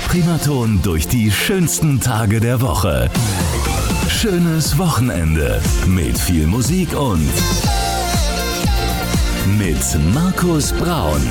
Primaton durch die schönsten Tage der Woche. Schönes Wochenende mit viel Musik und mit Markus Braun.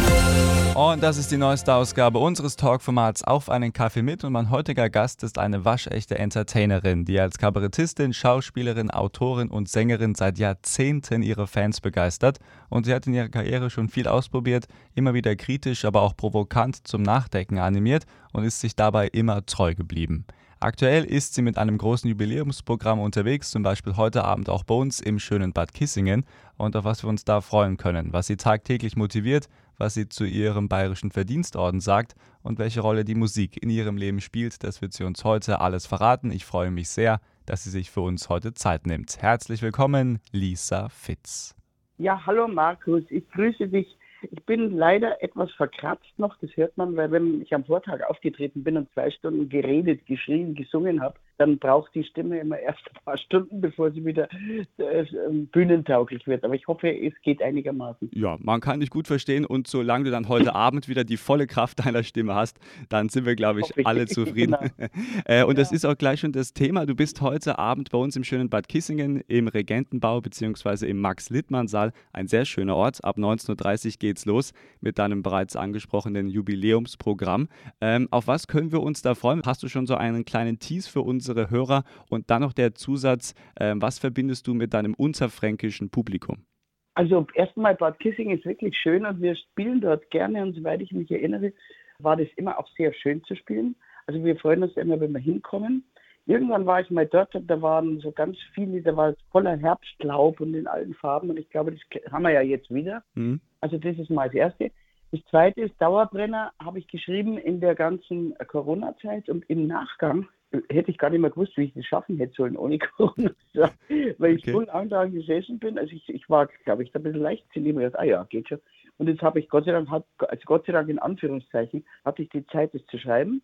Und das ist die neueste Ausgabe unseres Talkformats Auf einen Kaffee mit. Und mein heutiger Gast ist eine waschechte Entertainerin, die als Kabarettistin, Schauspielerin, Autorin und Sängerin seit Jahrzehnten ihre Fans begeistert. Und sie hat in ihrer Karriere schon viel ausprobiert, immer wieder kritisch, aber auch provokant zum Nachdenken animiert und ist sich dabei immer treu geblieben. Aktuell ist sie mit einem großen Jubiläumsprogramm unterwegs, zum Beispiel heute Abend auch bei uns im schönen Bad Kissingen und auf was wir uns da freuen können, was sie tagtäglich motiviert, was sie zu ihrem bayerischen Verdienstorden sagt und welche Rolle die Musik in ihrem Leben spielt. Das wird sie uns heute alles verraten. Ich freue mich sehr, dass sie sich für uns heute Zeit nimmt. Herzlich willkommen, Lisa Fitz. Ja, hallo Markus, ich grüße dich. Ich bin leider etwas verkratzt noch, das hört man, weil wenn ich am Vortag aufgetreten bin und zwei Stunden geredet, geschrien, gesungen habe, dann braucht die Stimme immer erst ein paar Stunden, bevor sie wieder äh, bühnentauglich wird. Aber ich hoffe, es geht einigermaßen. Ja, man kann dich gut verstehen und solange du dann heute Abend wieder die volle Kraft deiner Stimme hast, dann sind wir, glaube ich, alle zufrieden. Genau. äh, und ja. das ist auch gleich schon das Thema. Du bist heute Abend bei uns im schönen Bad Kissingen im Regentenbau bzw. im Max-Littmann-Saal. Ein sehr schöner Ort. Ab 19.30 Uhr geht's los mit deinem bereits angesprochenen Jubiläumsprogramm. Ähm, auf was können wir uns da freuen? Hast du schon so einen kleinen Tease für unsere unsere Hörer. Und dann noch der Zusatz, äh, was verbindest du mit deinem unterfränkischen Publikum? Also erstmal Bad Kissing ist wirklich schön und wir spielen dort gerne und soweit ich mich erinnere, war das immer auch sehr schön zu spielen. Also wir freuen uns immer, wenn wir hinkommen. Irgendwann war ich mal dort und da waren so ganz viele, da war es voller Herbstlaub und in allen Farben und ich glaube, das haben wir ja jetzt wieder. Mhm. Also das ist mal das Erste. Das Zweite ist Dauerbrenner, habe ich geschrieben in der ganzen Corona-Zeit und im Nachgang hätte ich gar nicht mehr gewusst, wie ich das schaffen hätte sollen ohne Corona. Weil ich okay. stundenlang gesessen bin. Also ich, ich war, glaube ich, da ein bisschen leichtsinnig. Ich gedacht, ah ja, geht schon. Und jetzt habe ich Gott sei Dank, also Gott sei Dank in Anführungszeichen, hatte ich die Zeit, das zu schreiben.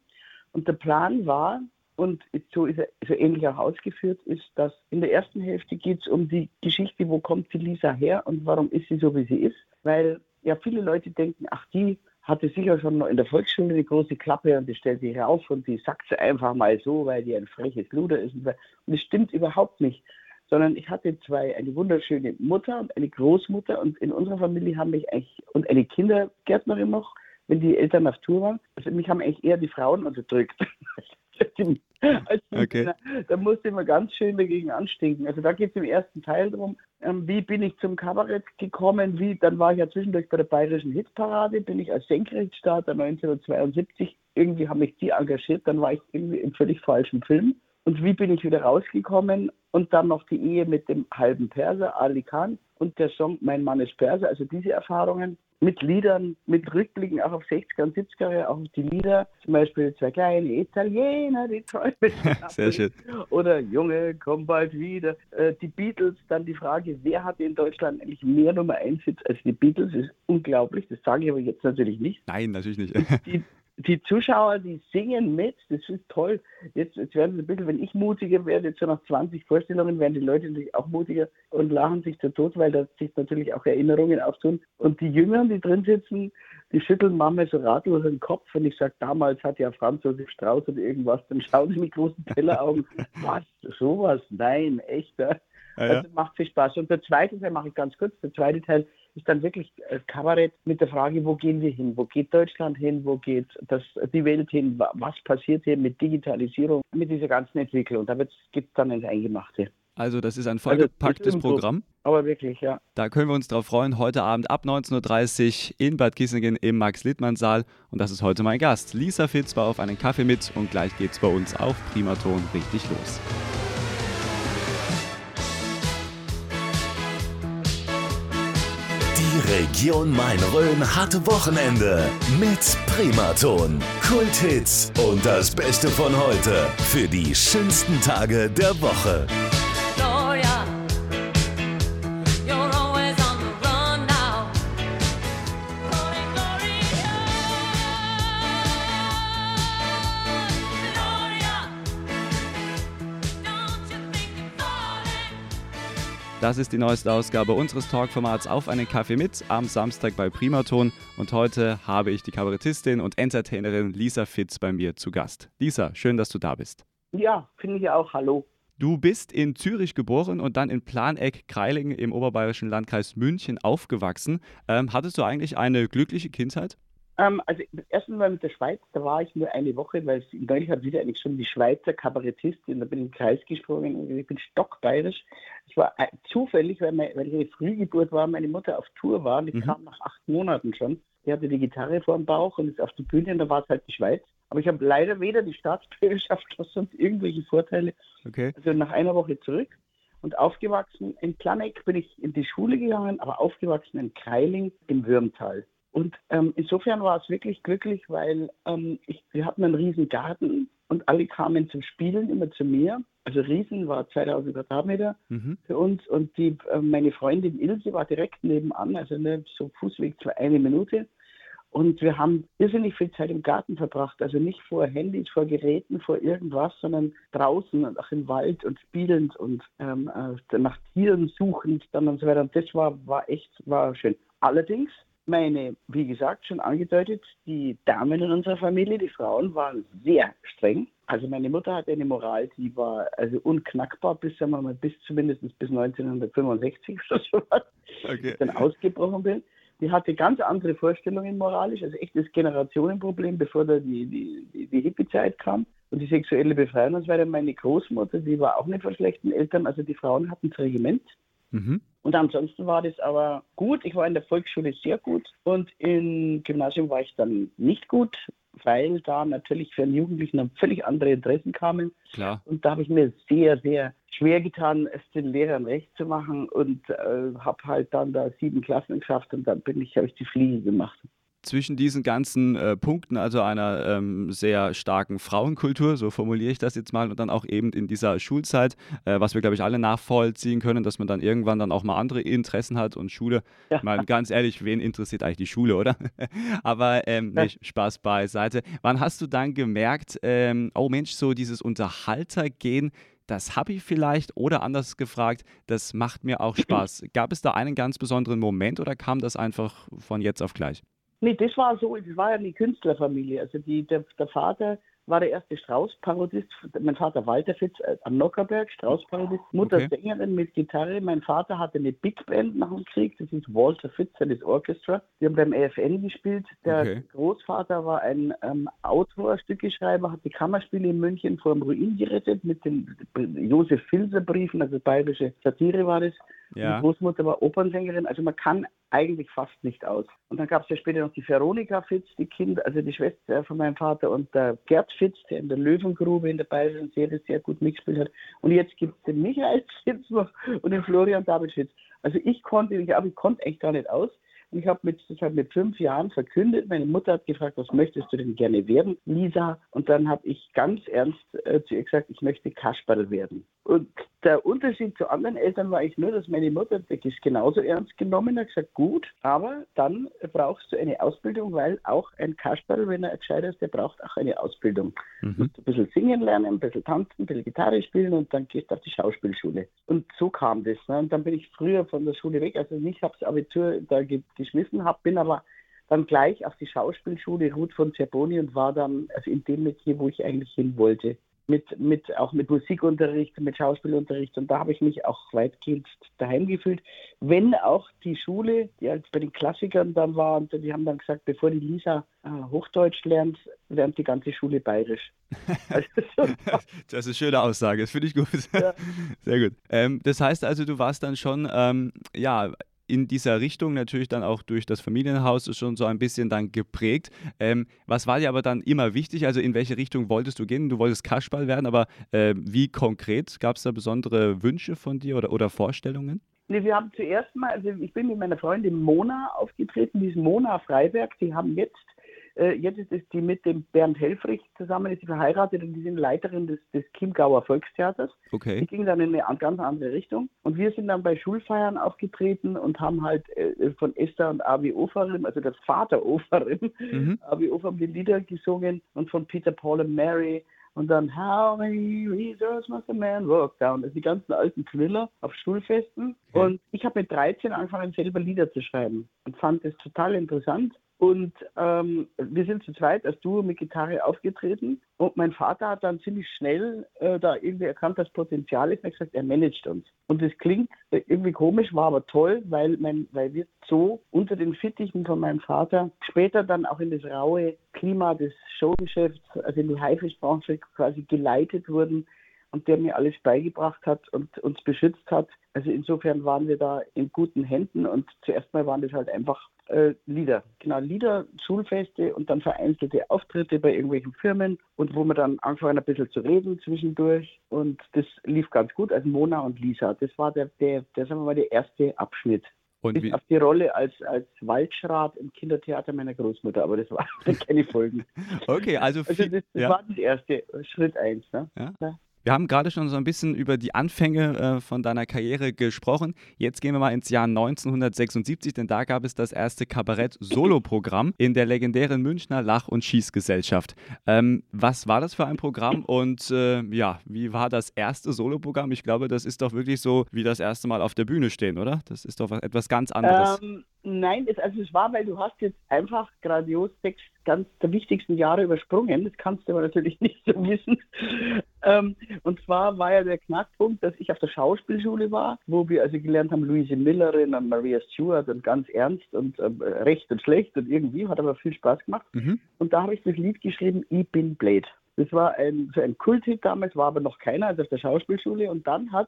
Und der Plan war, und so ist er so ähnlich auch ausgeführt, ist, dass in der ersten Hälfte geht es um die Geschichte, wo kommt die Lisa her und warum ist sie so, wie sie ist. Weil ja viele Leute denken, ach die hatte sicher schon in der Volksschule eine große Klappe und die stellt sich auf und die sagt sie einfach mal so, weil die ein freches Luder ist. Und das stimmt überhaupt nicht. Sondern ich hatte zwei, eine wunderschöne Mutter und eine Großmutter und in unserer Familie haben mich eigentlich, und eine Kindergärtnerin noch, wenn die Eltern auf Tour waren, also mich haben eigentlich eher die Frauen unterdrückt. Okay. Da musste man ganz schön dagegen anstinken. Also da geht es im ersten Teil darum, ähm, wie bin ich zum Kabarett gekommen, wie, dann war ich ja zwischendurch bei der Bayerischen Hitparade, bin ich als Senkrechtstarter 1972, irgendwie haben mich die engagiert, dann war ich irgendwie im völlig falschen Film. Und wie bin ich wieder rausgekommen? Und dann noch die Ehe mit dem halben Perser, Ali Khan, und der Song Mein Mann ist Perser, also diese Erfahrungen mit Liedern, mit Rückblicken auch auf 60er und 70er Jahre, auch auf die Lieder, zum Beispiel zwei kleine Italiener, die Träume. Sehr schön. Oder Junge, komm bald wieder. Äh, die Beatles, dann die Frage, wer hat in Deutschland eigentlich mehr Nummer 1 Hits als die Beatles, ist unglaublich. Das sage ich aber jetzt natürlich nicht. Nein, natürlich nicht. Die, die Zuschauer, die singen mit, das ist toll. Jetzt, jetzt werden sie ein bisschen, wenn ich mutiger werde, jetzt so nach 20 Vorstellungen, werden die Leute natürlich auch mutiger und lachen sich zu Tod, weil da sich natürlich auch Erinnerungen auftun. Und die Jüngeren, die drin sitzen, die schütteln manchmal so ratlos den Kopf und ich sage, damals hat ja Franz Josef Strauß oder irgendwas, dann schauen sie mit großen Telleraugen, was, sowas, nein, echt. Ja? Also macht viel Spaß. Und der zweite Teil mache ich ganz kurz, der zweite Teil ist dann wirklich Kabarett mit der Frage, wo gehen wir hin? Wo geht Deutschland hin? Wo geht das, die Welt hin? Was passiert hier mit Digitalisierung, mit dieser ganzen Entwicklung? Da gibt es dann ins Eingemachte. Also das ist ein also, vollgepacktes also, Programm. Aber wirklich, ja. Da können wir uns drauf freuen. Heute Abend ab 19.30 Uhr in Bad Kissingen im Max-Littmann-Saal. Und das ist heute mein Gast. Lisa Fitz war auf einen Kaffee mit und gleich geht es bei uns auf Primaton richtig los. Region Main-Rhön hat Wochenende mit Primaton, Kulthits und das Beste von heute für die schönsten Tage der Woche. Das ist die neueste Ausgabe unseres Talkformats Auf einen Kaffee mit am Samstag bei Primaton. Und heute habe ich die Kabarettistin und Entertainerin Lisa Fitz bei mir zu Gast. Lisa, schön, dass du da bist. Ja, finde ich auch. Hallo. Du bist in Zürich geboren und dann in Planeck-Kreilingen im oberbayerischen Landkreis München aufgewachsen. Ähm, hattest du eigentlich eine glückliche Kindheit? Ähm, also erstens mal mit der Schweiz, da war ich nur eine Woche, weil es neulich hat wieder eigentlich schon die Schweizer Kabarettistin, da bin ich im Kreis gesprungen und ich bin stockbayerisch. Ich war äh, zufällig, weil, mein, weil ich eine Frühgeburt war, meine Mutter auf Tour war, die mhm. kam nach acht Monaten schon. Die hatte die Gitarre vor dem Bauch und ist auf die Bühne und da war es halt die Schweiz. Aber ich habe leider weder die Staatsbürgerschaft noch sonst irgendwelche Vorteile. Okay. Also nach einer Woche zurück und aufgewachsen in Planeck bin ich in die Schule gegangen, aber aufgewachsen in Kreiling im Würmtal. Und ähm, insofern war es wirklich glücklich, weil ähm, ich, wir hatten einen riesen Garten und alle kamen zum Spielen immer zu mir. Also Riesen war 2000 Quadratmeter mhm. für uns und die, äh, meine Freundin Ilse war direkt nebenan, also ne, so Fußweg für eine Minute. Und wir haben irrsinnig viel Zeit im Garten verbracht. Also nicht vor Handys, vor Geräten, vor irgendwas, sondern draußen und auch im Wald und spielend und ähm, äh, nach Tieren suchend dann und so weiter. Und das war, war echt, war schön. Allerdings meine, wie gesagt, schon angedeutet, die Damen in unserer Familie, die Frauen, waren sehr streng. Also meine Mutter hatte eine Moral, die war also unknackbar bis, sagen wir mal, bis zumindest bis 1965 oder so was, okay. ich dann ausgebrochen bin. Die hatte ganz andere Vorstellungen moralisch, also echtes Generationenproblem, bevor da die, die, die, die Hippie-Zeit kam und die sexuelle Befreiung und so weiter. Meine Großmutter, die war auch nicht von schlechten Eltern, also die Frauen hatten das Regiment. Mhm. Und ansonsten war das aber gut. Ich war in der Volksschule sehr gut und im Gymnasium war ich dann nicht gut, weil da natürlich für einen Jugendlichen dann völlig andere Interessen kamen. Klar. Und da habe ich mir sehr, sehr schwer getan, es den Lehrern recht zu machen und äh, habe halt dann da sieben Klassen geschafft und dann bin ich, habe ich die Fliege gemacht zwischen diesen ganzen äh, Punkten, also einer ähm, sehr starken Frauenkultur, so formuliere ich das jetzt mal, und dann auch eben in dieser Schulzeit, äh, was wir, glaube ich, alle nachvollziehen können, dass man dann irgendwann dann auch mal andere Interessen hat und Schule. Ja. Mal ganz ehrlich, wen interessiert eigentlich die Schule, oder? Aber ähm, nee, Spaß beiseite. Wann hast du dann gemerkt, ähm, oh Mensch, so dieses Unterhaltergehen, das habe ich vielleicht oder anders gefragt, das macht mir auch Spaß. Gab es da einen ganz besonderen Moment oder kam das einfach von jetzt auf gleich? Nee, das war so, das war ja eine Künstlerfamilie. Also die, der, der Vater war der erste Strauß-Parodist. Mein Vater Walter Fitz äh, am Nockerberg, Strauß-Parodist. Mutter okay. Sängerin mit Gitarre. Mein Vater hatte eine Big Band nach dem Krieg. Das ist Walter Fitz his Orchestra. Die haben beim AFN gespielt. Der okay. Großvater war ein ähm, Autor, Stückeschreiber, hat die Kammerspiele in München vor dem Ruin gerettet mit den Josef Filser Briefen, also bayerische Satire war das. Ja. Die Großmutter war Opernsängerin. Also man kann eigentlich fast nicht aus. Und dann gab es ja später noch die Veronika Fitz, die Kind, also die Schwester von meinem Vater und der Gerd Fitz, der in der Löwengrube in der bayerischen Serie sehr gut mitgespielt hat. Und jetzt gibt es den Michael Fitz noch und den Florian David Fitz. Also ich konnte, ich, aber ich konnte echt gar nicht aus. Und ich habe mit, das mit fünf Jahren verkündet. Meine Mutter hat gefragt, was möchtest du denn gerne werden, Lisa? Und dann habe ich ganz ernst äh, zu ihr gesagt, ich möchte Kasperl werden. Und der Unterschied zu anderen Eltern war ich nur, dass meine Mutter das genauso ernst genommen hat, gesagt, gut, aber dann brauchst du eine Ausbildung, weil auch ein Kasperl, wenn er gescheit ist, der braucht auch eine Ausbildung. Mhm. Du musst ein bisschen singen lernen, ein bisschen tanzen, ein bisschen Gitarre spielen und dann gehst du auf die Schauspielschule. Und so kam das. Ne? Und dann bin ich früher von der Schule weg, also nicht habe das Abitur da geschmissen, hab, bin aber dann gleich auf die Schauspielschule Ruth von Zerboni und war dann also in dem Metier, wo ich eigentlich hin wollte mit, mit, auch mit Musikunterricht, mit Schauspielunterricht und da habe ich mich auch weitgehend daheim gefühlt. Wenn auch die Schule, die halt bei den Klassikern dann war, und die haben dann gesagt, bevor die Lisa äh, Hochdeutsch lernt, lernt die ganze Schule Bayerisch. Also, das ist eine schöne Aussage, das finde ich gut. Ja. Sehr gut. Ähm, das heißt also, du warst dann schon ähm, ja, in dieser Richtung natürlich dann auch durch das Familienhaus schon so ein bisschen dann geprägt. Ähm, was war dir aber dann immer wichtig? Also in welche Richtung wolltest du gehen? Du wolltest Kasperl werden, aber äh, wie konkret? Gab es da besondere Wünsche von dir oder, oder Vorstellungen? Nee, wir haben zuerst mal, also ich bin mit meiner Freundin Mona aufgetreten, die ist Mona Freiberg, die haben jetzt jetzt ist es die mit dem Bernd Helfrich zusammen, ist sie verheiratet und die sind Leiterin des, des Chiemgauer Volkstheaters. Okay. Die ging dann in eine ganz andere Richtung. Und wir sind dann bei Schulfeiern aufgetreten und haben halt äh, von Esther und Avi Oferim, also das Vater Oferim, mhm. Avi Oferim die Lieder gesungen und von Peter Paul und Mary Und dann How many reasons must a man walk down? Also die ganzen alten Thriller auf Schulfesten. Okay. Und ich habe mit 13 angefangen, selber Lieder zu schreiben und fand es total interessant und ähm, wir sind zu zweit als Duo mit Gitarre aufgetreten. Und mein Vater hat dann ziemlich schnell äh, da irgendwie erkannt, dass Potenzial ist. Und hat gesagt, er managt uns. Und das klingt irgendwie komisch, war aber toll, weil, mein, weil wir so unter den Fittichen von meinem Vater später dann auch in das raue Klima des Showgeschäfts, also in die Haifischbranche quasi geleitet wurden und der mir alles beigebracht hat und uns beschützt hat. Also insofern waren wir da in guten Händen und zuerst mal waren das halt einfach äh, Lieder. Genau, Lieder, Schulfeste und dann vereinzelte Auftritte bei irgendwelchen Firmen und wo wir dann angefangen ein bisschen zu reden zwischendurch und das lief ganz gut. Also Mona und Lisa, das war der, der, der sagen wir mal, der erste Abschnitt. Und Bis wie? auf die Rolle als, als Waldschrat im Kindertheater meiner Großmutter, aber das war keine Folgen. Okay, also, viel, also das, das ja. war das erste, Schritt eins. Ne? Ja. Wir haben gerade schon so ein bisschen über die Anfänge äh, von deiner Karriere gesprochen. Jetzt gehen wir mal ins Jahr 1976, denn da gab es das erste Kabarett-Solo-Programm in der legendären Münchner Lach- und Schießgesellschaft. Ähm, was war das für ein Programm und äh, ja, wie war das erste Solo-Programm? Ich glaube, das ist doch wirklich so wie das erste Mal auf der Bühne stehen, oder? Das ist doch etwas ganz anderes. Ähm, nein, es, also es war, weil du hast jetzt einfach grandios sechs ganz der wichtigsten Jahre übersprungen. Das kannst du aber natürlich nicht so wissen. Ähm, und zwar war ja der Knackpunkt, dass ich auf der Schauspielschule war, wo wir also gelernt haben, Louise Millerin und Maria Stewart und ganz ernst und äh, recht und schlecht und irgendwie, hat aber viel Spaß gemacht. Mhm. Und da habe ich das Lied geschrieben, Ich bin Blade. Das war ein, so ein Kulthit damals, war aber noch keiner, also auf der Schauspielschule. Und dann hat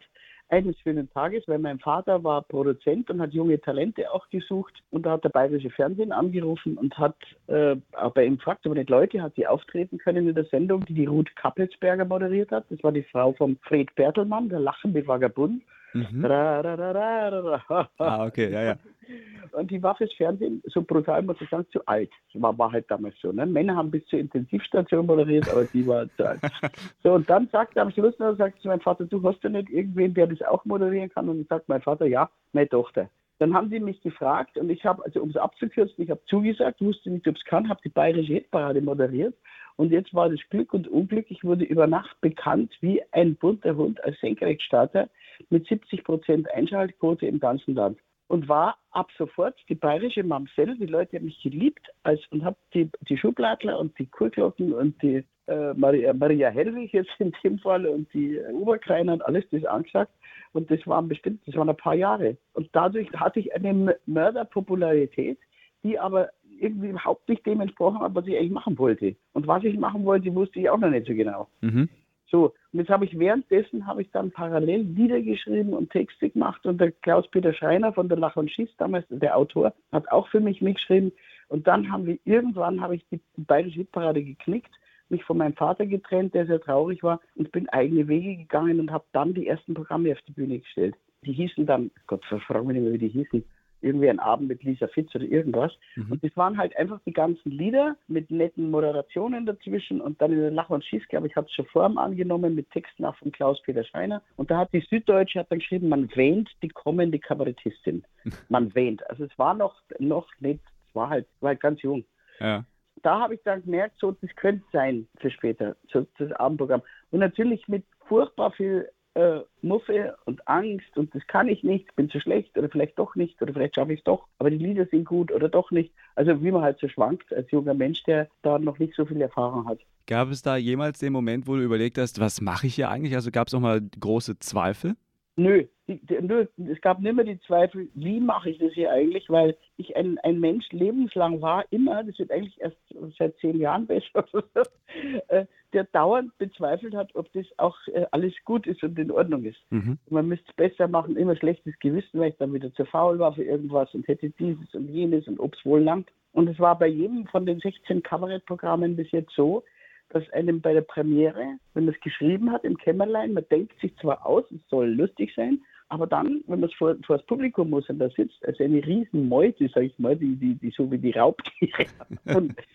eines schönen Tages, weil mein Vater war Produzent und hat junge Talente auch gesucht. Und da hat der Bayerische Fernsehen angerufen und hat äh, bei ihm gefragt, ob nicht Leute hat, die auftreten können in der Sendung, die die Ruth Kappelsberger moderiert hat. Das war die Frau von Fred Bertelmann, der lachende Vagabund. Mhm. ah, okay, ja, ja. Und die war fürs Fernsehen, so brutal muss ich sagen, zu alt. Das war, war halt damals so. Ne? Männer haben bis zur Intensivstation moderiert, aber die war zu alt. So, und dann sagt er am Schluss noch, sagt zu meinem Vater, du hast ja nicht irgendwen, der das auch moderieren kann? Und dann sagt mein Vater, ja, meine Tochter. Dann haben sie mich gefragt und ich habe, also um es abzukürzen, ich habe zugesagt, wusste nicht, ob es kann, habe die bayerische Hitparade moderiert. Und jetzt war das Glück und Unglück, ich wurde über Nacht bekannt wie ein bunter Hund als Senkrechtstarter mit 70 Prozent Einschaltquote im ganzen Land und war ab sofort die bayerische Mamsell. Die Leute haben mich geliebt als, und habe die, die Schubladler und die Kurglocken und die äh, Maria, Maria Hellwig jetzt in dem Fall und die äh, Oberkreiner und alles das angesagt. Und das waren bestimmt, das waren ein paar Jahre. Und dadurch hatte ich eine Mörderpopularität, die aber irgendwie überhaupt nicht dem entsprochen hat, was ich eigentlich machen wollte. Und was ich machen wollte, wusste ich auch noch nicht so genau. Mhm. So, und jetzt habe ich währenddessen habe ich dann parallel Lieder geschrieben und Texte gemacht und der Klaus-Peter Schreiner von der Lach und Schieß, damals der Autor, hat auch für mich mitgeschrieben. Und dann haben wir irgendwann habe ich die Bayerische Hitparade geknickt, mich von meinem Vater getrennt, der sehr traurig war und bin eigene Wege gegangen und habe dann die ersten Programme auf die Bühne gestellt. Die hießen dann, Gott, frag mich nicht mehr, wie die hießen irgendwie ein Abend mit Lisa Fitz oder irgendwas. Mhm. Und das waren halt einfach die ganzen Lieder mit netten Moderationen dazwischen und dann in der Lach und Schieß, glaube ich, hat es schon Form angenommen mit Texten auch von Klaus-Peter Schreiner. Und da hat die Süddeutsche hat dann geschrieben, man wähnt die kommende Kabarettistin. man wähnt. Also es war noch, noch nicht, es war halt, war halt ganz jung. Ja. Da habe ich dann gemerkt, so, das könnte sein für später, so, das Abendprogramm. Und natürlich mit furchtbar viel äh, Muffe und Angst und das kann ich nicht, bin zu schlecht oder vielleicht doch nicht oder vielleicht schaffe ich es doch, aber die Lieder sind gut oder doch nicht. Also wie man halt so schwankt als junger Mensch, der da noch nicht so viel Erfahrung hat. Gab es da jemals den Moment, wo du überlegt hast, was mache ich hier eigentlich? Also gab es auch mal große Zweifel? Nö, die, die, nö, es gab nimmer die Zweifel, wie mache ich das hier eigentlich, weil ich ein, ein Mensch lebenslang war, immer, das wird eigentlich erst seit zehn Jahren besser, äh, der dauernd bezweifelt hat, ob das auch äh, alles gut ist und in Ordnung ist. Mhm. Man müsste es besser machen, immer schlechtes Gewissen, weil ich dann wieder zu faul war für irgendwas und hätte dieses und jenes und ob es wohl langt. Und es war bei jedem von den 16 Kabarettprogrammen bis jetzt so, dass einem bei der Premiere, wenn man es geschrieben hat im Kämmerlein, man denkt sich zwar aus, es soll lustig sein, aber dann, wenn man es vor, vor das Publikum muss und da sitzt, also eine riesen Meute, sag ich mal, die, die, die so wie die Raubtiere.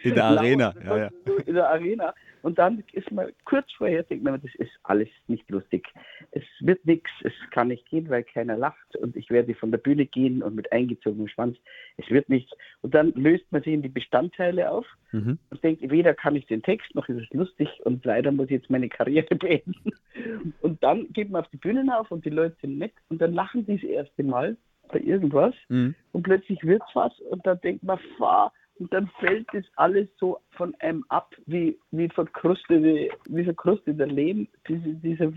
in der Arena, ja, ja. In der Arena. Und dann ist man kurz vorher, denkt man, das ist alles nicht lustig. Es wird nichts, es kann nicht gehen, weil keiner lacht und ich werde von der Bühne gehen und mit eingezogenem Schwanz. Es wird nichts. Und dann löst man sich in die Bestandteile auf mhm. und denkt, weder kann ich den Text, noch ist es lustig und leider muss ich jetzt meine Karriere beenden. Und dann geht man auf die Bühne auf und die Leute sind nett und dann lachen die das erste Mal bei irgendwas mhm. und plötzlich wird es was und dann denkt man, fahr und dann fällt das alles so von einem ab, wie, wie verkrustete, wie verkrusteter Lehm, diese, diese,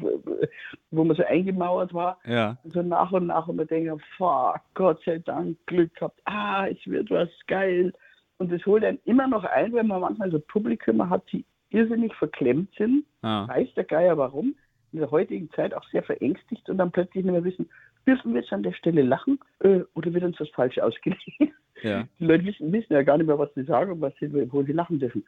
wo man so eingemauert war. Ja. Und so nach und nach und man denkt, fuck, Gott sei Dank, Glück gehabt, ah, es wird was geil. Und das holt einen immer noch ein, wenn man manchmal so Publikum hat, die irrsinnig verklemmt sind. Ah. Weiß der Geier warum. In der heutigen Zeit auch sehr verängstigt und dann plötzlich nicht mehr wissen, dürfen wir jetzt an der Stelle lachen äh, oder wird uns was falsch ausgelegt? Ja. Die Leute wissen, wissen, ja gar nicht mehr, was sie sagen und was sie, wo sie lachen dürfen.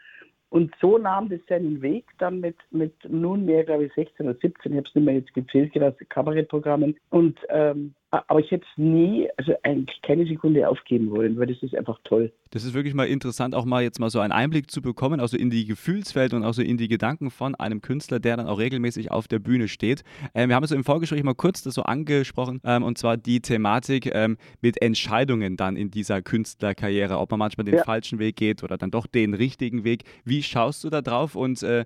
Und so nahm das seinen Weg dann mit, mit nunmehr, glaube ich, 16 oder 17, ich habe es nicht mehr jetzt gezählt, gerade Kabarettprogrammen. Und ähm, aber ich hätte es nie, also eigentlich keine Sekunde aufgeben wollen, weil das ist einfach toll. Das ist wirklich mal interessant, auch mal jetzt mal so einen Einblick zu bekommen, also in die Gefühlswelt und auch so in die Gedanken von einem Künstler, der dann auch regelmäßig auf der Bühne steht. Ähm, wir haben es im Vorgespräch mal kurz das so angesprochen, ähm, und zwar die Thematik ähm, mit Entscheidungen dann in dieser Künstlerkarriere, ob man manchmal den ja. falschen Weg geht oder dann doch den richtigen Weg. Wie schaust du da drauf und äh,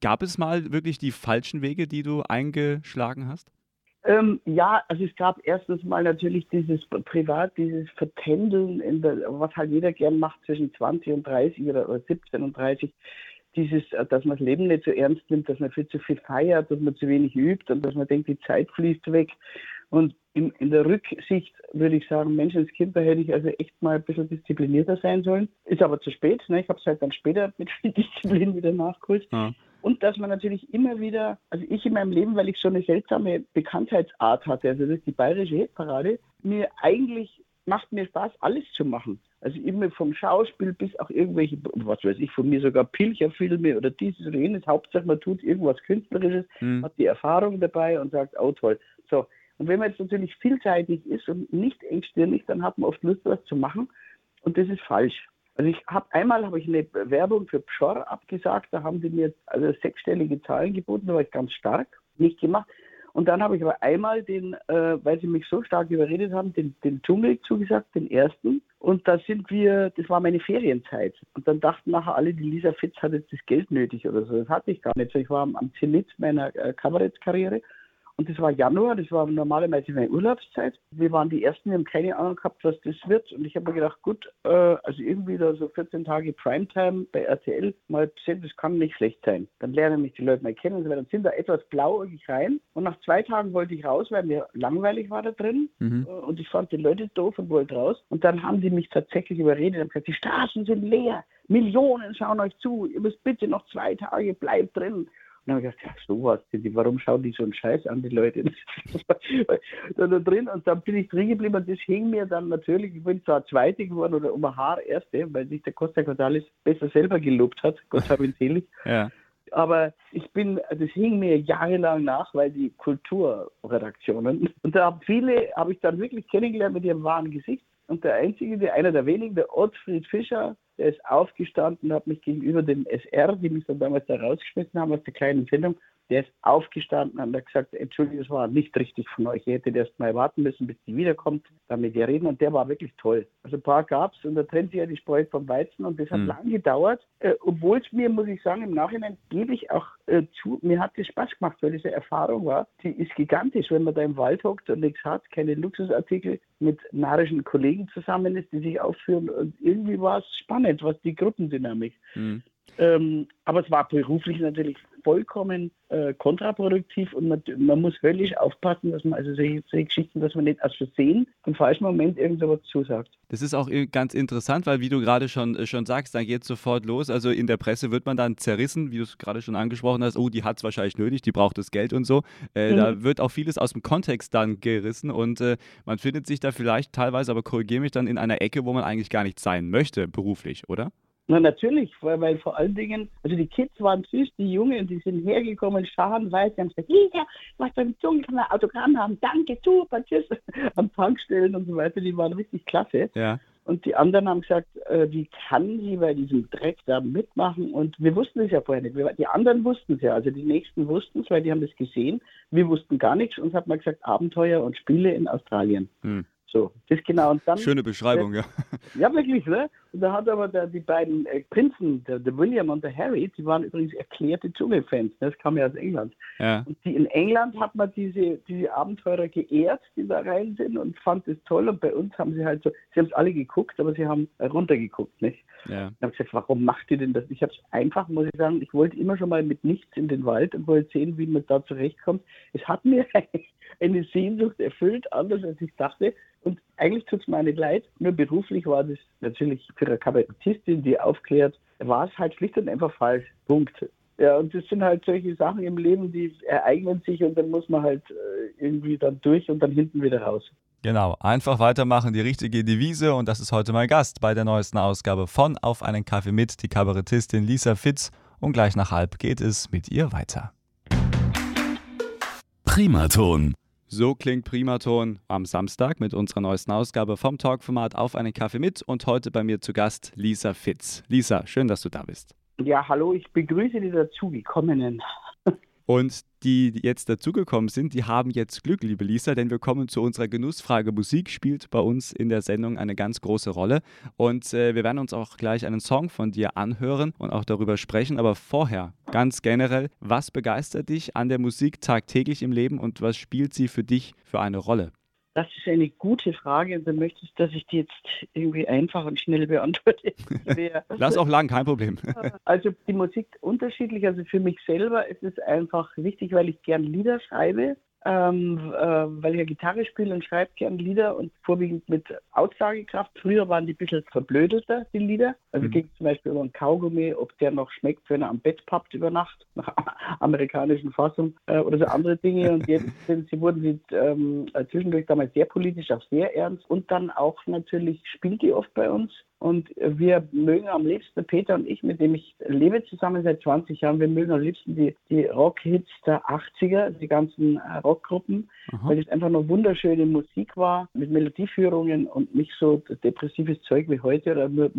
gab es mal wirklich die falschen Wege, die du eingeschlagen hast? Ähm, ja, also es gab erstens mal natürlich dieses Privat, dieses Vertändeln, der, was halt jeder gern macht zwischen 20 und 30 oder, oder 17 und 30. Dieses, äh, dass man das Leben nicht so ernst nimmt, dass man viel zu viel feiert, dass man zu wenig übt und dass man denkt, die Zeit fließt weg. Und in, in der Rücksicht würde ich sagen, Menschenskind, da hätte ich also echt mal ein bisschen disziplinierter sein sollen. Ist aber zu spät. Ne? Ich habe es halt dann später mit viel Disziplin wieder nachgeholt. Ja. Und dass man natürlich immer wieder, also ich in meinem Leben, weil ich so eine seltsame Bekanntheitsart hatte, also das ist die bayerische Hitparade, mir eigentlich macht mir Spaß, alles zu machen. Also immer vom Schauspiel bis auch irgendwelche, was weiß ich, von mir sogar Pilcherfilme oder dieses oder jenes. Hauptsache man tut irgendwas Künstlerisches, hm. hat die Erfahrung dabei und sagt, oh toll. So. Und wenn man jetzt natürlich vielseitig ist und nicht engstirnig, dann hat man oft Lust, was zu machen. Und das ist falsch. Also ich habe einmal habe ich eine Werbung für Pschor abgesagt, da haben die mir also sechsstellige Zahlen geboten, da war ich ganz stark, nicht gemacht. Und dann habe ich aber einmal den, äh, weil sie mich so stark überredet haben, den, den Dschungel zugesagt, den ersten. Und da sind wir, das war meine Ferienzeit. Und dann dachten nachher alle, die Lisa Fitz hat jetzt das Geld nötig oder so. Das hatte ich gar nicht. Ich war am, am Zenit meiner äh, Kabarettskarriere und das war Januar, das war normalerweise meine Urlaubszeit. Wir waren die Ersten, wir haben keine Ahnung gehabt, was das wird. Und ich habe mir gedacht, gut, äh, also irgendwie da so 14 Tage Primetime bei RTL mal sehen, das kann nicht schlecht sein. Dann lernen mich die Leute mal kennen und so weiter. Dann sind da etwas blauäugig rein. Und nach zwei Tagen wollte ich raus, weil mir langweilig war da drin. Mhm. Äh, und ich fand die Leute doof und wollte raus. Und dann haben die mich tatsächlich überredet und gesagt, die Straßen sind leer. Millionen schauen euch zu. Ihr müsst bitte noch zwei Tage, bleibt drin. Und dann habe ich gedacht, ja, sowas, warum schauen die so einen Scheiß an, die Leute? da, da drin und dann bin ich drin geblieben und das hing mir dann natürlich, ich bin zwar Zweite geworden oder um ein Haar Erste, weil sich der Costa Cordalis besser selber gelobt hat, Gott habe ihn selig. ja. Aber ich bin, das hing mir jahrelang nach, weil die Kulturredaktionen, und da haben viele, habe ich dann wirklich kennengelernt mit ihrem wahren Gesicht. Und der einzige, der, einer der wenigen, der Ottfried Fischer, der ist aufgestanden, hat mich gegenüber dem SR, die mich dann damals da rausgeschmissen haben aus der kleinen Sendung, der ist aufgestanden und hat gesagt, Entschuldigung, es war nicht richtig von euch. Ihr hättet erst mal warten müssen, bis die wiederkommt, damit ihr reden. Und der war wirklich toll. Also ein paar gab es und da trennt sich ja die Spreu vom Weizen und das hat mhm. lang gedauert. Äh, Obwohl es mir, muss ich sagen, im Nachhinein gebe ich auch äh, zu, mir hat das Spaß gemacht, weil diese Erfahrung war, die ist gigantisch, wenn man da im Wald hockt und nichts hat, keine Luxusartikel, mit narischen Kollegen zusammen ist, die sich aufführen. Und irgendwie war es spannend, was die Gruppendynamik. Mhm. Ähm, aber es war beruflich natürlich vollkommen äh, kontraproduktiv und man, man, muss höllisch aufpassen, dass man also solche, solche, Geschichten, dass man nicht aus Versehen im falschen Moment irgendwas zusagt. Das ist auch ganz interessant, weil wie du gerade schon, äh, schon sagst, dann geht es sofort los. Also in der Presse wird man dann zerrissen, wie du es gerade schon angesprochen hast, oh, die hat es wahrscheinlich nötig, die braucht das Geld und so. Äh, mhm. Da wird auch vieles aus dem Kontext dann gerissen und äh, man findet sich da vielleicht teilweise, aber korrigiere mich dann in einer Ecke, wo man eigentlich gar nicht sein möchte, beruflich, oder? Na natürlich, weil, weil, vor allen Dingen, also die Kids waren süß, die Jungen, die sind hergekommen, scharenweise, die haben gesagt, Lisa, was beim Dschungel kann ein Autogramm haben, danke, super, tschüss, am Tankstellen und so weiter, die waren richtig klasse. Ja. Und die anderen haben gesagt, äh, wie kann sie bei diesem Dreck da mitmachen? Und wir wussten es ja vorher nicht. Wir, die anderen wussten es ja, also die Nächsten wussten es, weil die haben das gesehen. Wir wussten gar nichts. Uns hat man gesagt, Abenteuer und Spiele in Australien. Hm. So, das genau. Und dann, Schöne Beschreibung, äh, ja. Ja, wirklich, ne? Und da hat aber der, die beiden äh, Prinzen, der, der, William und der Harry, die waren übrigens erklärte Dschungelfans. Ne? Das kam ja aus England. Ja. Und die, in England hat man diese, diese Abenteurer geehrt, die da rein sind und fand es toll. Und bei uns haben sie halt so, sie haben es alle geguckt, aber sie haben runtergeguckt, nicht? Ja. Ich habe gesagt, warum macht ihr denn das? Ich habe es einfach, muss ich sagen, ich wollte immer schon mal mit nichts in den Wald und wollte sehen, wie man da zurechtkommt. Es hat mir eine Sehnsucht erfüllt, anders als ich dachte. Und eigentlich tut es mir nicht leid, nur beruflich war das natürlich für eine Kabarettistin, die aufklärt, war es halt schlicht und einfach falsch. Punkt. Ja, und das sind halt solche Sachen im Leben, die ereignen sich und dann muss man halt äh, irgendwie dann durch und dann hinten wieder raus. Genau, einfach weitermachen, die richtige Devise und das ist heute mein Gast bei der neuesten Ausgabe von Auf einen Kaffee mit, die Kabarettistin Lisa Fitz und gleich nach halb geht es mit ihr weiter. Primaton. So klingt Primaton am Samstag mit unserer neuesten Ausgabe vom Talkformat Auf einen Kaffee mit und heute bei mir zu Gast Lisa Fitz. Lisa, schön, dass du da bist. Ja, hallo, ich begrüße die dazugekommenen. Und die jetzt dazugekommen sind, die haben jetzt Glück, liebe Lisa, denn wir kommen zu unserer Genussfrage. Musik spielt bei uns in der Sendung eine ganz große Rolle. Und äh, wir werden uns auch gleich einen Song von dir anhören und auch darüber sprechen. Aber vorher, ganz generell, was begeistert dich an der Musik tagtäglich im Leben und was spielt sie für dich für eine Rolle? Das ist eine gute Frage und du möchtest, dass ich die jetzt irgendwie einfach und schnell beantworte. Lass auch lang, kein Problem. Also die Musik unterschiedlich. Also für mich selber ist es einfach wichtig, weil ich gern Lieder schreibe ähm, äh, weil ich ja Gitarre spiele und schreibe gern Lieder und vorwiegend mit Aussagekraft. Früher waren die ein bisschen verblödelter, die Lieder. Also mhm. ging zum Beispiel über einen Kaugummi, ob der noch schmeckt, wenn er am Bett pappt über Nacht, nach amerikanischen Fassung äh, oder so andere Dinge. Und jetzt sind sie, wurden sie ähm, zwischendurch damals sehr politisch, auch sehr ernst. Und dann auch natürlich spielt die oft bei uns. Und wir mögen am liebsten, Peter und ich, mit dem ich lebe zusammen seit 20 Jahren, wir mögen am liebsten die, die Rock-Hits der 80er, die ganzen äh, Rockgruppen, weil es einfach noch wunderschöne Musik war, mit Melodieführungen und nicht so depressives Zeug wie heute oder nur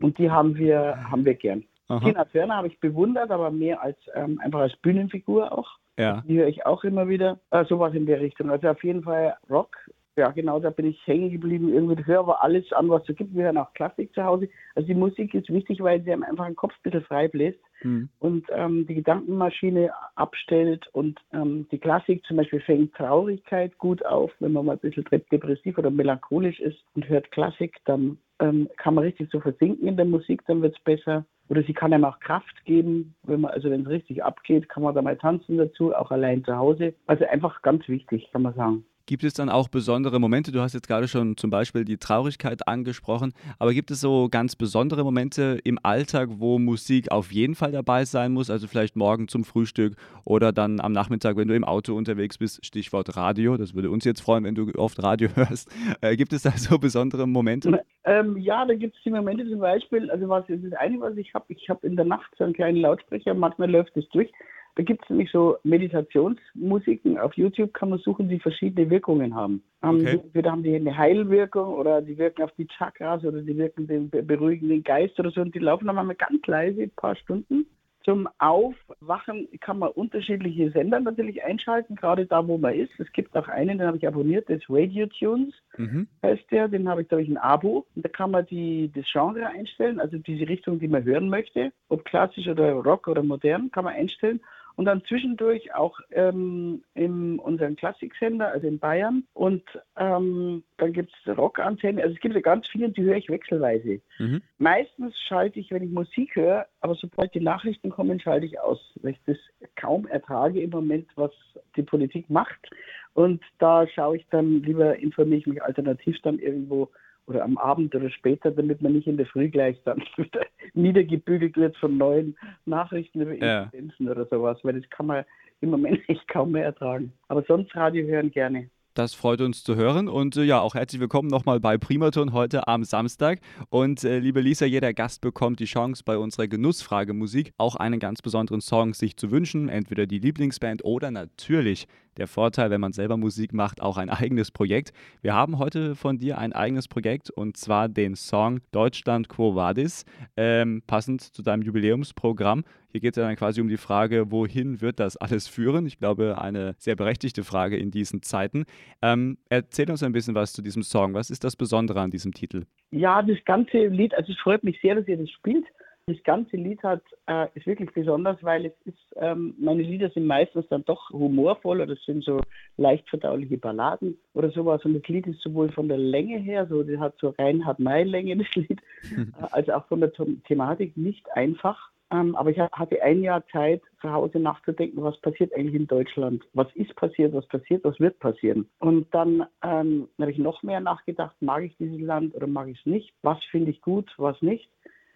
und die haben wir, haben wir gern. Aha. Tina Turner habe ich bewundert, aber mehr als ähm, einfach als Bühnenfigur auch. Ja. Die höre ich auch immer wieder. Äh, sowas in der Richtung. Also auf jeden Fall Rock ja, genau, da bin ich hängen geblieben. Irgendwie höre aber alles an, was es gibt. Wir hören auch Klassik zu Hause. Also die Musik ist wichtig, weil sie einem einfach den Kopf ein bisschen frei bläst mhm. und ähm, die Gedankenmaschine abstellt. Und ähm, die Klassik zum Beispiel fängt Traurigkeit gut auf. Wenn man mal ein bisschen depressiv oder melancholisch ist und hört Klassik, dann ähm, kann man richtig so versinken in der Musik, dann wird es besser. Oder sie kann einem auch Kraft geben, wenn man, also wenn es richtig abgeht, kann man da mal tanzen dazu, auch allein zu Hause. Also einfach ganz wichtig, kann man sagen. Gibt es dann auch besondere Momente? Du hast jetzt gerade schon zum Beispiel die Traurigkeit angesprochen, aber gibt es so ganz besondere Momente im Alltag, wo Musik auf jeden Fall dabei sein muss? Also vielleicht morgen zum Frühstück oder dann am Nachmittag, wenn du im Auto unterwegs bist, Stichwort Radio. Das würde uns jetzt freuen, wenn du oft Radio hörst. Äh, gibt es da so besondere Momente? Ähm, ja, da gibt es die Momente zum Beispiel, also was das eine, was ich habe, ich habe in der Nacht so einen kleinen Lautsprecher, manchmal läuft es durch. Da gibt es nämlich so Meditationsmusiken. Auf YouTube kann man suchen, die verschiedene Wirkungen haben. Okay. Entweder haben die eine Heilwirkung oder die wirken auf die Chakras oder die wirken den beruhigen den Geist oder so. Und die laufen dann mal ganz leise, ein paar Stunden. Zum Aufwachen kann man unterschiedliche Sender natürlich einschalten, gerade da, wo man ist. Es gibt auch einen, den habe ich abonniert, das Radio Tunes mhm. heißt der. Den habe ich, glaube ich, ein Abo. Und da kann man die, das Genre einstellen, also diese Richtung, die man hören möchte. Ob klassisch oder Rock oder modern, kann man einstellen und dann zwischendurch auch ähm, in unserem Klassiksender, also in Bayern. Und ähm, dann gibt es Rockantennen. Also es gibt ja ganz viele, die höre ich wechselweise. Mhm. Meistens schalte ich, wenn ich Musik höre, aber sobald die Nachrichten kommen, schalte ich aus, weil ich das kaum ertrage im Moment, was die Politik macht. Und da schaue ich dann lieber, informiere ich mich alternativ dann irgendwo oder am Abend oder später, damit man nicht in der Früh gleich dann wieder niedergebügelt wird von neuen Nachrichten über ja. Inzidenzen oder sowas, weil das kann man im Moment echt kaum mehr ertragen. Aber sonst Radio hören gerne. Das freut uns zu hören und äh, ja, auch herzlich willkommen nochmal bei Primaton heute am Samstag. Und äh, liebe Lisa, jeder Gast bekommt die Chance, bei unserer Genussfrage Musik auch einen ganz besonderen Song sich zu wünschen, entweder die Lieblingsband oder natürlich der Vorteil, wenn man selber Musik macht, auch ein eigenes Projekt. Wir haben heute von dir ein eigenes Projekt und zwar den Song Deutschland Quo Vadis, ähm, passend zu deinem Jubiläumsprogramm. Hier geht es dann quasi um die Frage, wohin wird das alles führen? Ich glaube, eine sehr berechtigte Frage in diesen Zeiten. Ähm, erzähl uns ein bisschen was zu diesem Song. Was ist das Besondere an diesem Titel? Ja, das ganze Lied, also es freut mich sehr, dass ihr das spielt. Das ganze Lied hat, äh, ist wirklich besonders, weil es ist, ähm, meine Lieder sind meistens dann doch humorvoll oder sind so leicht verdauliche Balladen oder sowas. Und das Lied ist sowohl von der Länge her, so das hat so Reinhard May-Länge, das Lied, äh, als auch von der Thematik nicht einfach. Ähm, aber ich hatte ein Jahr Zeit, zu Hause nachzudenken, was passiert eigentlich in Deutschland? Was ist passiert? Was passiert? Was wird passieren? Und dann ähm, habe ich noch mehr nachgedacht, mag ich dieses Land oder mag ich es nicht? Was finde ich gut, was nicht?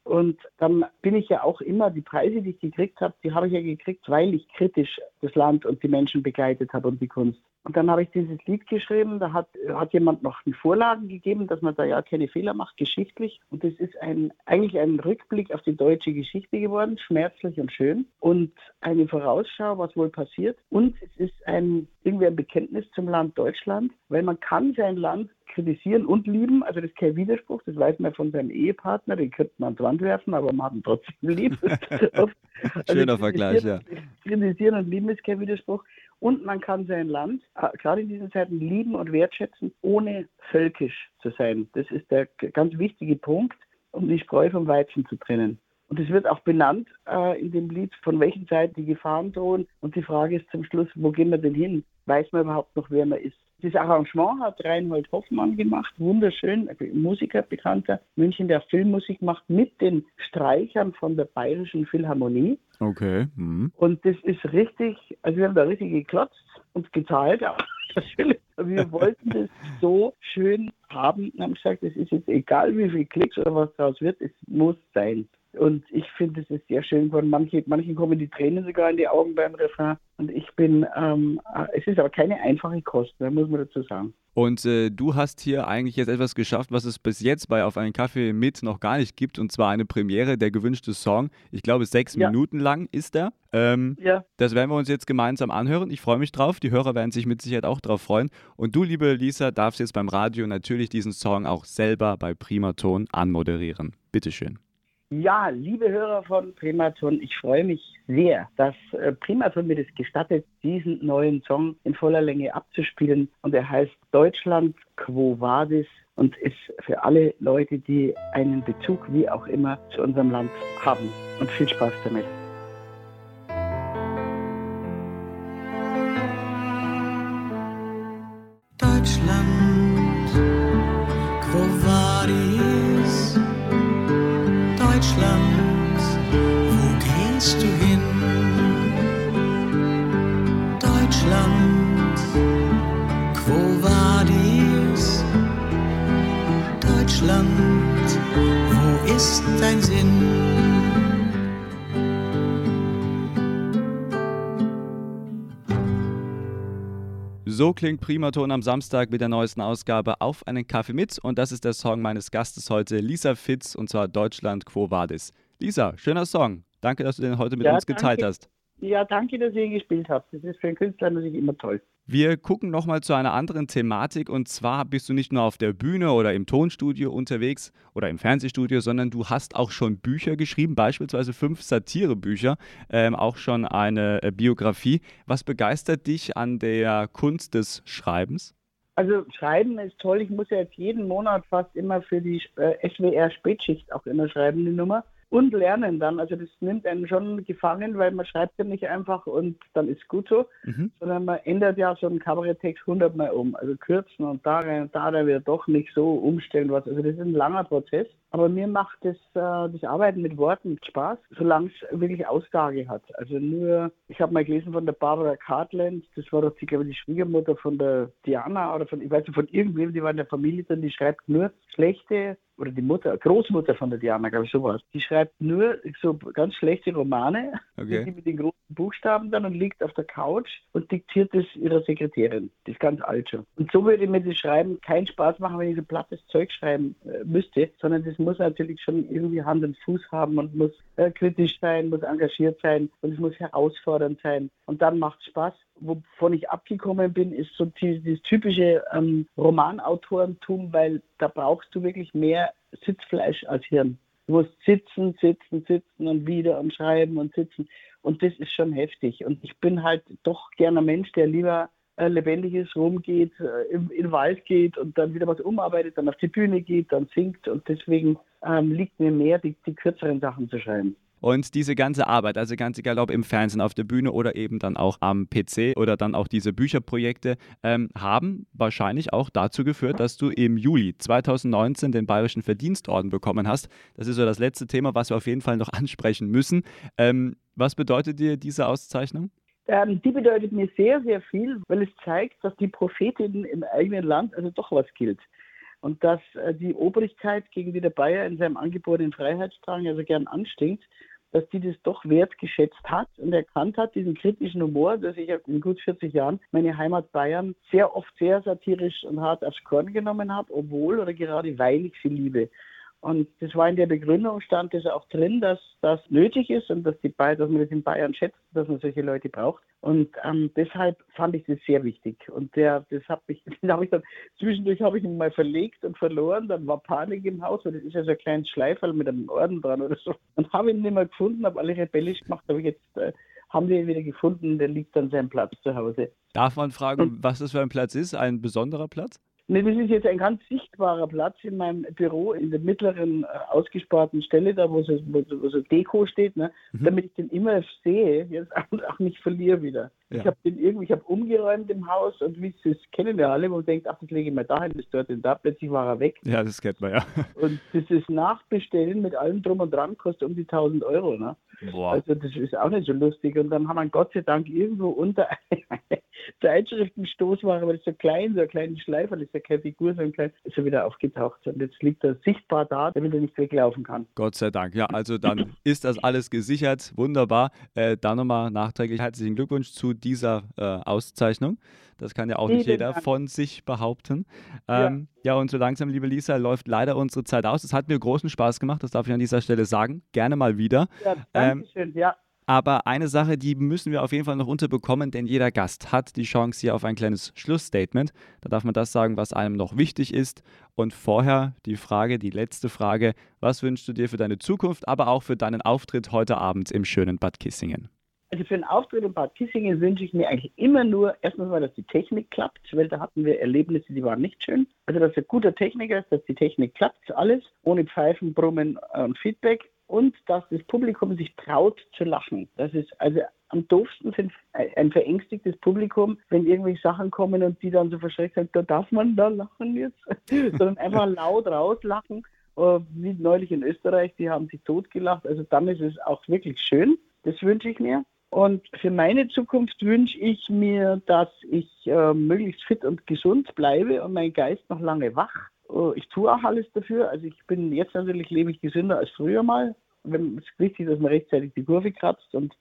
Und dann bin ich ja auch immer, die Preise, die ich gekriegt habe, die habe ich ja gekriegt, weil ich kritisch das Land und die Menschen begleitet habe und die Kunst. Und dann habe ich dieses Lied geschrieben, da hat, hat jemand noch Vorlagen gegeben, dass man da ja keine Fehler macht, geschichtlich. Und das ist ein, eigentlich ein Rückblick auf die deutsche Geschichte geworden, schmerzlich und schön. Und eine Vorausschau, was wohl passiert. Und es ist ein, irgendwie ein Bekenntnis zum Land Deutschland, weil man kann sein Land kritisieren und lieben. Also das ist kein Widerspruch, das weiß man von seinem Ehepartner, den könnte man an die Wand werfen, aber man hat ihn trotzdem lieb. also Schöner Vergleich, ja. Kritisieren und lieben ist kein Widerspruch. Und man kann sein Land, äh, gerade in diesen Zeiten, lieben und wertschätzen, ohne völkisch zu sein. Das ist der ganz wichtige Punkt, um die Spreu vom Weizen zu trennen. Und es wird auch benannt äh, in dem Lied, von welchen Seiten die Gefahren drohen. Und die Frage ist zum Schluss, wo gehen wir denn hin? Weiß man überhaupt noch, wer man ist? Das Arrangement hat Reinhold Hoffmann gemacht, wunderschön, Musiker, bekannter München, der Filmmusik macht mit den Streichern von der Bayerischen Philharmonie. Okay. Mhm. Und das ist richtig, also wir haben da richtig geklotzt und gezahlt, aber natürlich. Wir wollten das so schön haben und haben gesagt, es ist jetzt egal, wie viel Klicks oder was daraus wird, es muss sein. Und ich finde, es ist sehr schön geworden. Manche, manchen kommen die Tränen sogar in die Augen beim Refrain. Und ich bin, ähm, es ist aber keine einfache Kost, da muss man dazu sagen. Und äh, du hast hier eigentlich jetzt etwas geschafft, was es bis jetzt bei Auf einen Kaffee mit noch gar nicht gibt, und zwar eine Premiere, der gewünschte Song. Ich glaube, sechs ja. Minuten lang ist er. Ähm, ja. Das werden wir uns jetzt gemeinsam anhören. Ich freue mich drauf. Die Hörer werden sich mit Sicherheit auch drauf freuen. Und du, liebe Lisa, darfst jetzt beim Radio natürlich diesen Song auch selber bei Primaton anmoderieren. Bitteschön. Ja, liebe Hörer von Primaton, ich freue mich sehr, dass äh, Primaton mir das gestattet, diesen neuen Song in voller Länge abzuspielen. Und er heißt Deutschland Quo Vadis und ist für alle Leute, die einen Bezug, wie auch immer, zu unserem Land haben. Und viel Spaß damit. Dein Sinn. So klingt Primaton am Samstag mit der neuesten Ausgabe auf einen Kaffee mit und das ist der Song meines Gastes heute, Lisa Fitz und zwar Deutschland Quo Vadis. Lisa, schöner Song. Danke, dass du den heute mit ja, uns geteilt danke. hast. Ja, danke, dass ihr ihn gespielt habt. Das ist für einen Künstler natürlich immer toll. Wir gucken nochmal zu einer anderen Thematik und zwar bist du nicht nur auf der Bühne oder im Tonstudio unterwegs oder im Fernsehstudio, sondern du hast auch schon Bücher geschrieben, beispielsweise fünf Satirebücher, ähm, auch schon eine äh, Biografie. Was begeistert dich an der Kunst des Schreibens? Also Schreiben ist toll. Ich muss ja jetzt jeden Monat fast immer für die äh, SWR Spätschicht auch immer schreiben, die Nummer und lernen dann. Also das nimmt einen schon gefangen, weil man schreibt ja nicht einfach und dann ist gut so, mhm. sondern man ändert ja so einen Kabaretttext hundertmal um. Also kürzen und da rein und da rein wieder doch nicht so umstellen was. Also das ist ein langer Prozess. Aber mir macht das, äh, das Arbeiten mit Worten Spaß, solange es wirklich Aussage hat. Also nur, ich habe mal gelesen von der Barbara Cartland, das war doch, die, glaube ich, die Schwiegermutter von der Diana oder von, ich weiß nicht, von irgendwem, die war in der Familie drin, die schreibt nur schlechte oder die Mutter, Großmutter von der Diana, glaube ich, sowas. Die schreibt nur so ganz schlechte Romane, okay. die mit den großen Buchstaben dann und liegt auf der Couch und diktiert es ihrer Sekretärin. Das ist ganz alt schon. Und so würde mir das Schreiben keinen Spaß machen, wenn ich so plattes Zeug schreiben äh, müsste, sondern das muss natürlich schon irgendwie Hand und Fuß haben und muss äh, kritisch sein, muss engagiert sein und es muss herausfordernd sein. Und dann macht es Spaß. Wovon ich abgekommen bin, ist so dieses typische ähm, Romanautorentum, weil da brauchst du wirklich mehr Sitzfleisch als Hirn. Du musst sitzen, sitzen, sitzen und wieder und schreiben und sitzen. Und das ist schon heftig. Und ich bin halt doch gerne ein Mensch, der lieber äh, lebendiges rumgeht, äh, im, in den Wald geht und dann wieder was umarbeitet, dann auf die Bühne geht, dann singt. Und deswegen ähm, liegt mir mehr, die, die kürzeren Sachen zu schreiben. Und diese ganze Arbeit, also ganz egal ob im Fernsehen, auf der Bühne oder eben dann auch am PC oder dann auch diese Bücherprojekte, ähm, haben wahrscheinlich auch dazu geführt, dass du im Juli 2019 den Bayerischen Verdienstorden bekommen hast. Das ist so das letzte Thema, was wir auf jeden Fall noch ansprechen müssen. Ähm, was bedeutet dir diese Auszeichnung? Ähm, die bedeutet mir sehr, sehr viel, weil es zeigt, dass die Prophetin im eigenen Land also doch was gilt und dass äh, die Obrigkeit, gegen die der Bayer in seinem angeborenen Freiheitsdrang also gern anstinkt, dass die das doch wertgeschätzt hat und erkannt hat, diesen kritischen Humor, dass ich in gut 40 Jahren meine Heimat Bayern sehr oft sehr satirisch und hart aufs Korn genommen habe, obwohl oder gerade weil ich sie liebe. Und das war in der Begründung, stand das auch drin, dass das nötig ist und dass, die Bayern, dass man das in Bayern schätzt, dass man solche Leute braucht. Und ähm, deshalb fand ich das sehr wichtig. Und der, das habe ich, hab ich dann, zwischendurch habe ich ihn mal verlegt und verloren. Dann war Panik im Haus, weil das ist ja so ein kleines Schleiferl mit einem Orden dran oder so. Und habe ihn nicht mehr gefunden, habe alle rebellisch gemacht, habe ich jetzt, äh, haben wir ihn wieder gefunden, der liegt an seinem Platz zu Hause. Darf man fragen, und, was das für ein Platz ist? Ein besonderer Platz? Nee, das ist jetzt ein ganz sichtbarer Platz in meinem Büro, in der mittleren äh, ausgesparten Stelle, da wo so, wo, wo so Deko steht, ne? Mhm. damit ich den immer sehe jetzt auch, auch nicht verliere wieder. Ja. Ich habe den irgendwie, ich habe umgeräumt im Haus und wie das kennen wir alle, wo man denkt, ach, das lege ich mal dahin, das dort und da, plötzlich war er weg. Ja, das kennt man ja. Und das ist Nachbestellen mit allem drum und dran, kostet um die 1000 Euro. Ne? Boah. Also das ist auch nicht so lustig. Und dann haben wir Gott sei Dank irgendwo unter eine Zeitschriftenstoßware, aber das ist so klein, so ein kleiner Schleifer, das ist ja keine Figur, so ein klein, ist er wieder aufgetaucht. Und jetzt liegt er sichtbar da, damit er nicht weglaufen kann. Gott sei Dank. Ja, also dann ist das alles gesichert. Wunderbar. Äh, dann nochmal nachträglich herzlichen Glückwunsch zu dieser äh, Auszeichnung. Das kann ja auch nicht jeder von sich behaupten. Ähm, ja. ja. und so langsam, liebe Lisa, läuft leider unsere Zeit aus. Es hat mir großen Spaß gemacht, das darf ich an dieser Stelle sagen. Gerne mal wieder. Ja, danke ähm, schön, ja. Aber eine Sache, die müssen wir auf jeden Fall noch unterbekommen, denn jeder Gast hat die Chance hier auf ein kleines Schlussstatement. Da darf man das sagen, was einem noch wichtig ist. Und vorher die Frage, die letzte Frage, was wünschst du dir für deine Zukunft, aber auch für deinen Auftritt heute Abend im schönen Bad Kissingen? Also für einen Auftritt in Bad Kissingen wünsche ich mir eigentlich immer nur, erstens mal, dass die Technik klappt, weil da hatten wir Erlebnisse, die waren nicht schön. Also dass er guter Techniker ist, dass die Technik klappt, alles, ohne Pfeifen, Brummen und Feedback. Und dass das Publikum sich traut zu lachen. Das ist also am doofsten sind ein verängstigtes Publikum, wenn irgendwelche Sachen kommen und die dann so verschreckt sagen, da darf man da lachen jetzt, sondern einfach laut rauslachen, äh, wie neulich in Österreich, die haben sich totgelacht. Also dann ist es auch wirklich schön. Das wünsche ich mir. Und für meine Zukunft wünsche ich mir, dass ich äh, möglichst fit und gesund bleibe und mein Geist noch lange wach. Uh, ich tue auch alles dafür. Also ich bin jetzt natürlich lebe ich gesünder als früher mal. Wenn, es ist wichtig, dass man rechtzeitig die Kurve kratzt und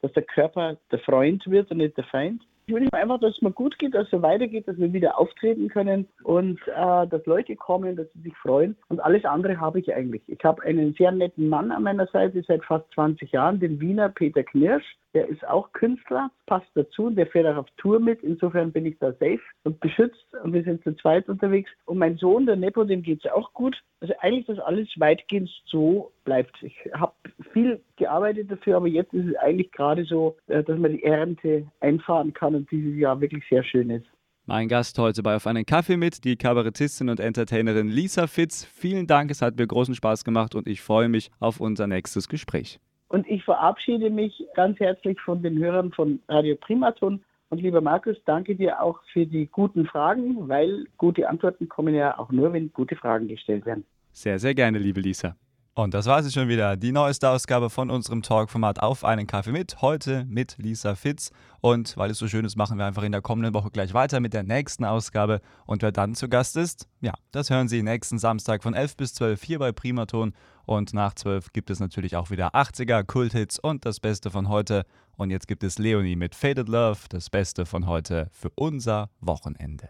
dass der Körper der Freund wird und nicht der Feind. Ich wünsche mir einfach, dass es mir gut geht, dass es so weitergeht, dass wir wieder auftreten können und äh, dass Leute kommen, dass sie sich freuen. Und alles andere habe ich eigentlich. Ich habe einen sehr netten Mann an meiner Seite seit fast 20 Jahren, den Wiener Peter Knirsch. Der ist auch Künstler, passt dazu und der fährt auch auf Tour mit. Insofern bin ich da safe und beschützt und wir sind zu zweit unterwegs. Und mein Sohn, der Nepo, dem geht es auch gut. Also eigentlich, dass alles weitgehend so bleibt. Ich habe viel gearbeitet dafür, aber jetzt ist es eigentlich gerade so, äh, dass man die Ernte einfahren kann und dieses Jahr wirklich sehr schön ist. Mein Gast heute bei Auf einen Kaffee mit, die Kabarettistin und Entertainerin Lisa Fitz. Vielen Dank, es hat mir großen Spaß gemacht und ich freue mich auf unser nächstes Gespräch. Und ich verabschiede mich ganz herzlich von den Hörern von Radio Primaton. Und lieber Markus, danke dir auch für die guten Fragen, weil gute Antworten kommen ja auch nur, wenn gute Fragen gestellt werden. Sehr, sehr gerne, liebe Lisa. Und das war sie schon wieder, die neueste Ausgabe von unserem Talkformat Auf einen Kaffee mit. Heute mit Lisa Fitz. Und weil es so schön ist, machen wir einfach in der kommenden Woche gleich weiter mit der nächsten Ausgabe. Und wer dann zu Gast ist, ja, das hören Sie nächsten Samstag von 11 bis 12 hier bei Primaton. Und nach 12 gibt es natürlich auch wieder 80er, Kulthits und das Beste von heute. Und jetzt gibt es Leonie mit Faded Love, das Beste von heute für unser Wochenende.